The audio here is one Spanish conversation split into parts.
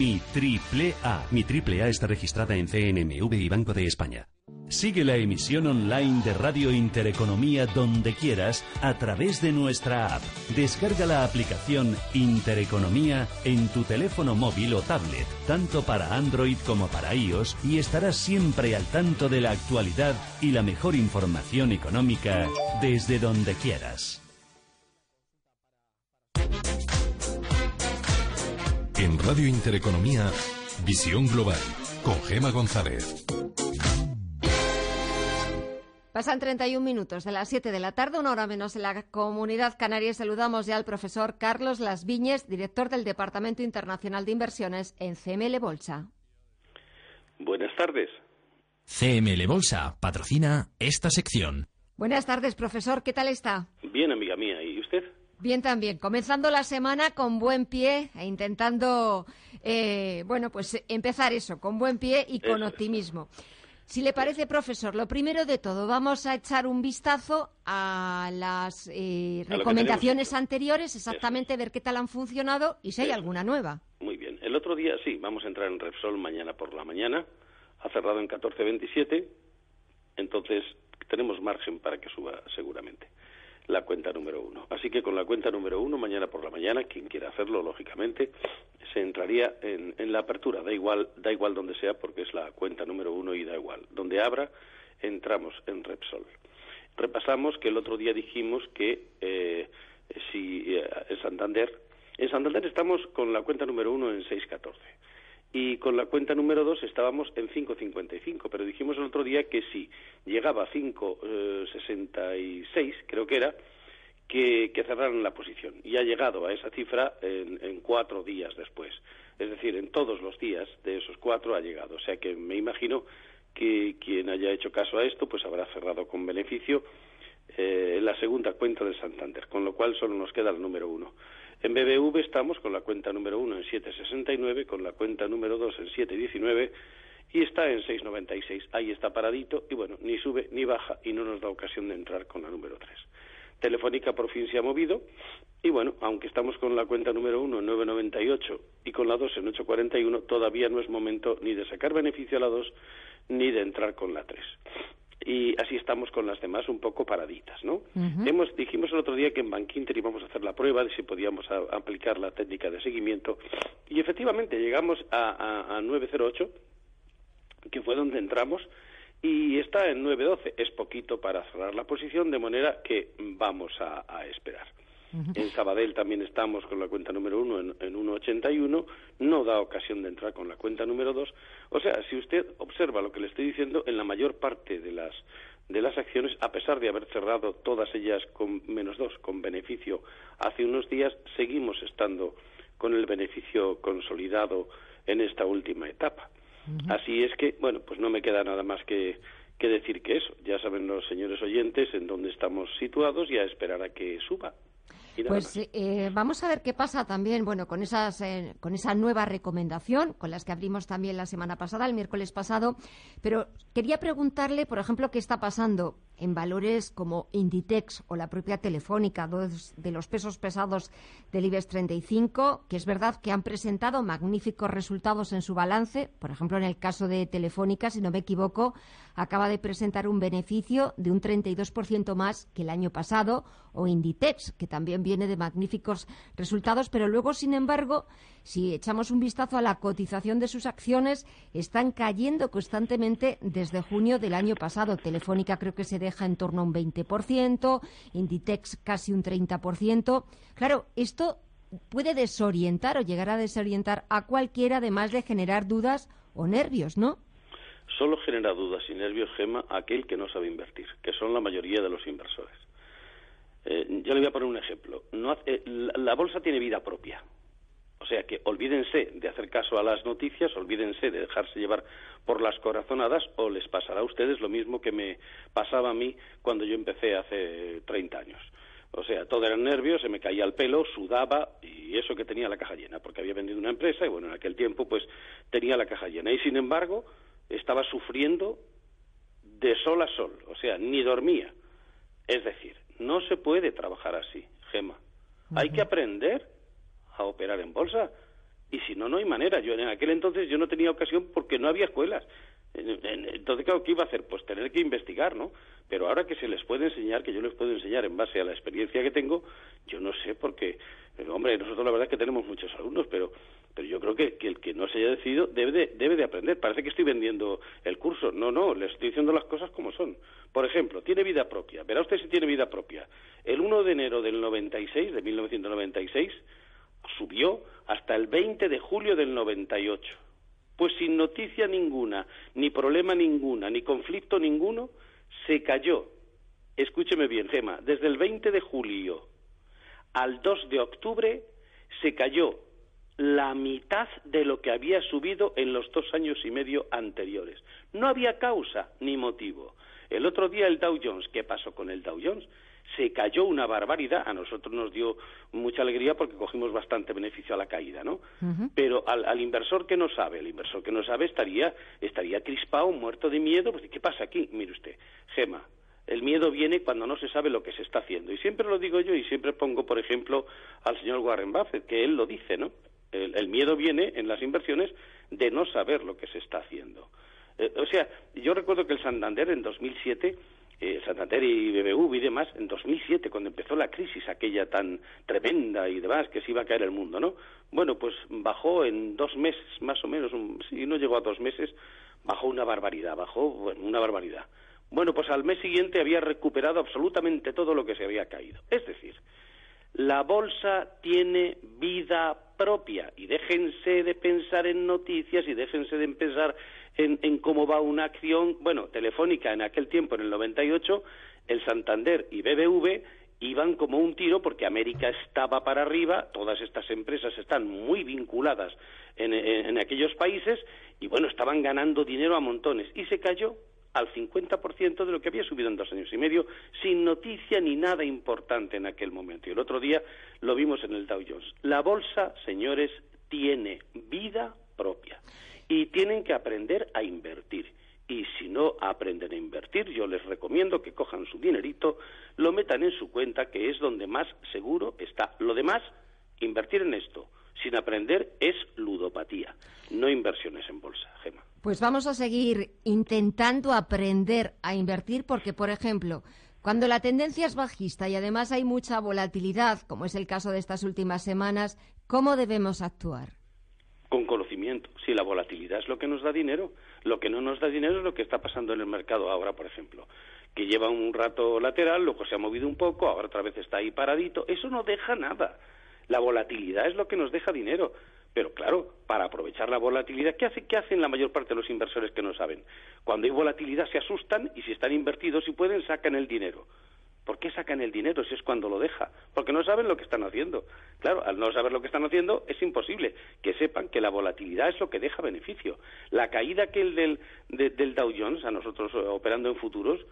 Mi triple A. Mi triple A está registrada en CNMV y Banco de España. Sigue la emisión online de Radio Intereconomía donde quieras a través de nuestra app. Descarga la aplicación Intereconomía en tu teléfono móvil o tablet, tanto para Android como para iOS, y estarás siempre al tanto de la actualidad y la mejor información económica desde donde quieras. En Radio Intereconomía, Visión Global, con Gema González. Pasan 31 minutos de las 7 de la tarde, una hora menos en la comunidad canaria. Saludamos ya al profesor Carlos Las Viñes, director del Departamento Internacional de Inversiones en CML Bolsa. Buenas tardes. CML Bolsa patrocina esta sección. Buenas tardes, profesor. ¿Qué tal está? Bien, amiga mía. ¿Y? Bien también, comenzando la semana con buen pie e intentando, eh, bueno, pues empezar eso, con buen pie y con optimismo. Si le parece, profesor, lo primero de todo, vamos a echar un vistazo a las eh, recomendaciones anteriores, exactamente ver qué tal han funcionado y si hay alguna nueva. Muy bien. El otro día sí, vamos a entrar en Repsol mañana por la mañana. Ha cerrado en 14.27, entonces tenemos margen para que suba seguramente la cuenta número uno. Así que con la cuenta número uno, mañana por la mañana, quien quiera hacerlo, lógicamente, se entraría en, la apertura. Da igual, da igual donde sea, porque es la cuenta número uno y da igual. Donde abra, entramos en Repsol. Repasamos que el otro día dijimos que eh, si eh, en Santander, en Santander estamos con la cuenta número uno en 6.14 y con la cuenta número 2 estábamos en 5.55, pero dijimos el otro día que si llegaba a 5.66, eh, creo que era, que, cerraran la posición. Y ha llegado a esa cifra en, cuatro días después. Es decir, en todos los días de esos cuatro ha llegado. O sea que me imagino que quien haya hecho caso a esto, pues habrá cerrado con beneficio eh, la segunda cuenta de Santander, con lo cual solo nos queda el número uno. En BBV estamos con la cuenta número 1 en 7,69, con la cuenta número 2 en 7,19 y está en 6,96. Ahí está paradito y bueno, ni sube ni baja y no nos da ocasión de entrar con la número 3. Telefónica por fin se ha movido y bueno, aunque estamos con la cuenta número 1 en 9,98 y con la 2 en 8,41, todavía no es momento ni de sacar beneficio a la 2 ni de entrar con la 3 y así estamos con las demás un poco paraditas, ¿no? Hemos, dijimos el otro día que en Bankinter íbamos a hacer la prueba de si podíamos aplicar la técnica de seguimiento y efectivamente llegamos a, a, 908, que fue donde entramos, y está en 912. Es poquito para cerrar la posición, de manera que vamos a esperar. En Sabadell también estamos con la cuenta número uno en, en 1,81. No da ocasión de entrar con la cuenta número dos. O sea, si usted observa lo que le estoy diciendo, en la mayor parte de las de las acciones, a pesar de haber cerrado todas ellas con menos dos, con beneficio hace unos días, seguimos estando con el beneficio consolidado en esta última etapa. Así es que, bueno, pues no me queda nada más que, que decir que eso. Ya saben los señores oyentes en dónde estamos situados y a esperar a que suba. Pues eh, vamos a ver qué pasa también, bueno, con esas, eh, con esa nueva recomendación, con las que abrimos también la semana pasada, el miércoles pasado. Pero quería preguntarle, por ejemplo, qué está pasando en valores como Inditex o la propia Telefónica, dos de los pesos pesados del IBEX 35, que es verdad que han presentado magníficos resultados en su balance. Por ejemplo, en el caso de Telefónica, si no me equivoco, acaba de presentar un beneficio de un 32% más que el año pasado, o Inditex, que también viene de magníficos resultados, pero luego, sin embargo, si echamos un vistazo a la cotización de sus acciones, están cayendo constantemente desde junio del año pasado. Telefónica creo que se deja en torno a un 20%, Inditex casi un 30%. Claro, esto puede desorientar o llegar a desorientar a cualquiera, además de generar dudas o nervios, ¿no? Solo genera dudas y nervios, Gema, aquel que no sabe invertir, que son la mayoría de los inversores. Eh, yo le voy a poner un ejemplo. No eh, la bolsa tiene vida propia O sea que olvídense de hacer caso a las noticias, olvídense de dejarse llevar por las corazonadas o les pasará a ustedes lo mismo que me pasaba a mí cuando yo empecé hace 30 años. O sea, todo eran nervios, se me caía el pelo, sudaba y eso que tenía la caja llena, porque había vendido una empresa y bueno, en aquel tiempo pues tenía la caja llena. Y sin embargo, estaba sufriendo de sol a sol, o sea, ni dormía. Es decir, no se puede trabajar así, Gema. Hay que aprender a operar en bolsa. Y si no, no hay manera. Yo en aquel entonces yo no tenía ocasión porque no había escuelas. Entonces, ¿qué iba a hacer? Pues tener que investigar, ¿no? Pero ahora que se les puede enseñar, que yo les puedo enseñar en base a la experiencia que tengo, yo no sé por qué. Hombre, nosotros la verdad es que tenemos muchos alumnos, pero, pero yo creo que, el que no se haya decidido debe de, debe de aprender. Parece que estoy vendiendo el curso. No, no, les estoy diciendo las cosas como son. Por ejemplo, tiene vida propia. Verá usted si tiene vida propia. El 1 de enero del 96, de 1996, subió hasta el 20 de julio del 98. Pues sin noticia ninguna, ni problema ninguna, ni conflicto ninguno, se cayó. Escúcheme bien, Gema, desde el 20 de julio al 2 de octubre se cayó la mitad de lo que había subido en los dos años y medio anteriores. No había causa ni motivo. El otro día el Dow Jones, ¿qué pasó con el Dow Jones? se cayó una barbaridad. A nosotros nos dio mucha alegría porque cogimos bastante beneficio a la caída, ¿no? Pero al, inversor que no sabe, el inversor que no sabe estaría, estaría crispado, muerto de miedo. Pues, ¿Qué pasa aquí? Mire usted, Gema, el miedo viene cuando no se sabe lo que se está haciendo. Y siempre lo digo yo y siempre pongo, por ejemplo, al señor Warren Buffett, que él lo dice, ¿no? El, miedo viene en las inversiones de no saber lo que se está haciendo. Eh, o sea, yo recuerdo que el Santander en 2007 eh, Santander y BBV y demás, en 2007, cuando empezó la crisis aquella tan tremenda y demás, que se iba a caer el mundo, ¿no? Bueno, pues bajó en dos meses, más o menos, si no llegó a dos meses, bajó una barbaridad, bajó una barbaridad. Bueno, pues al mes siguiente había recuperado absolutamente todo lo que se había caído. Es decir, la bolsa tiene vida propia y déjense de pensar en noticias y déjense de pensar en, cómo va una acción, bueno, telefónica en aquel tiempo, en el 98, el Santander y BBV iban como un tiro porque América estaba para arriba, todas estas empresas están muy vinculadas en, aquellos países y bueno, estaban ganando dinero a montones y se cayó al 50% de lo que había subido en dos años y medio, sin noticia ni nada importante en aquel momento. Y el otro día lo vimos en el Dow Jones. La bolsa, señores, tiene vida propia y tienen que aprender a invertir. Y si no aprenden a invertir, yo les recomiendo que cojan su dinerito, lo metan en su cuenta, que es donde más seguro está. Lo demás, invertir en esto sin aprender es ludopatía, no inversiones en bolsa, Gema. Pues vamos a seguir intentando aprender a invertir porque, por ejemplo, cuando la tendencia es bajista y además hay mucha volatilidad, como es el caso de estas últimas semanas, ¿cómo debemos actuar? Con conocimiento. Si la volatilidad es lo que nos da dinero, lo que no nos da dinero es lo que está pasando en el mercado ahora, por ejemplo, que lleva un rato lateral, luego se ha movido un poco, ahora otra vez está ahí paradito. Eso no deja nada. La volatilidad es lo que nos deja dinero. Pero claro, para aprovechar la volatilidad, ¿qué, hace, ¿qué hacen la mayor parte de los inversores que no saben? Cuando hay volatilidad se asustan y si están invertidos y pueden sacan el dinero. ¿Por qué sacan el dinero si es cuando lo deja? Porque no saben lo que están haciendo. Claro, al no saber lo que están haciendo es imposible que sepan que la volatilidad es lo que deja beneficio. La caída que el del, del Dow Jones, a nosotros eh, operando en futuros,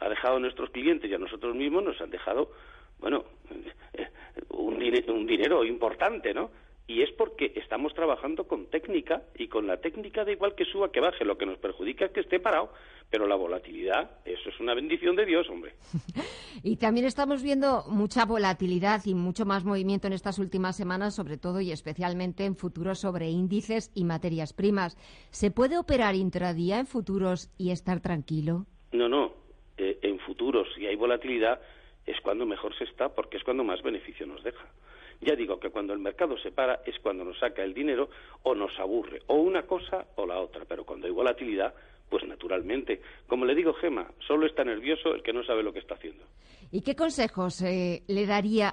ha dejado a nuestros clientes y a nosotros mismos nos han dejado, bueno, eh, un, un dinero importante, ¿no? Y es porque estamos trabajando con técnica y con la técnica da igual que suba que baje, lo que nos perjudica es que esté parado, pero la volatilidad, eso es una bendición de Dios, hombre. y también estamos viendo mucha volatilidad y mucho más movimiento en estas últimas semanas, sobre todo y especialmente en futuros sobre índices y materias primas. ¿Se puede operar intradía en futuros y estar tranquilo? No, no, eh, en futuros si hay volatilidad es cuando mejor se está porque es cuando más beneficio nos deja. Ya digo que cuando el mercado se para es cuando nos saca el dinero o nos aburre, o una cosa o la otra, pero cuando hay volatilidad, pues naturalmente. Como le digo, Gema, solo está nervioso el que no sabe lo que está haciendo. ¿Y qué consejos eh, le daría?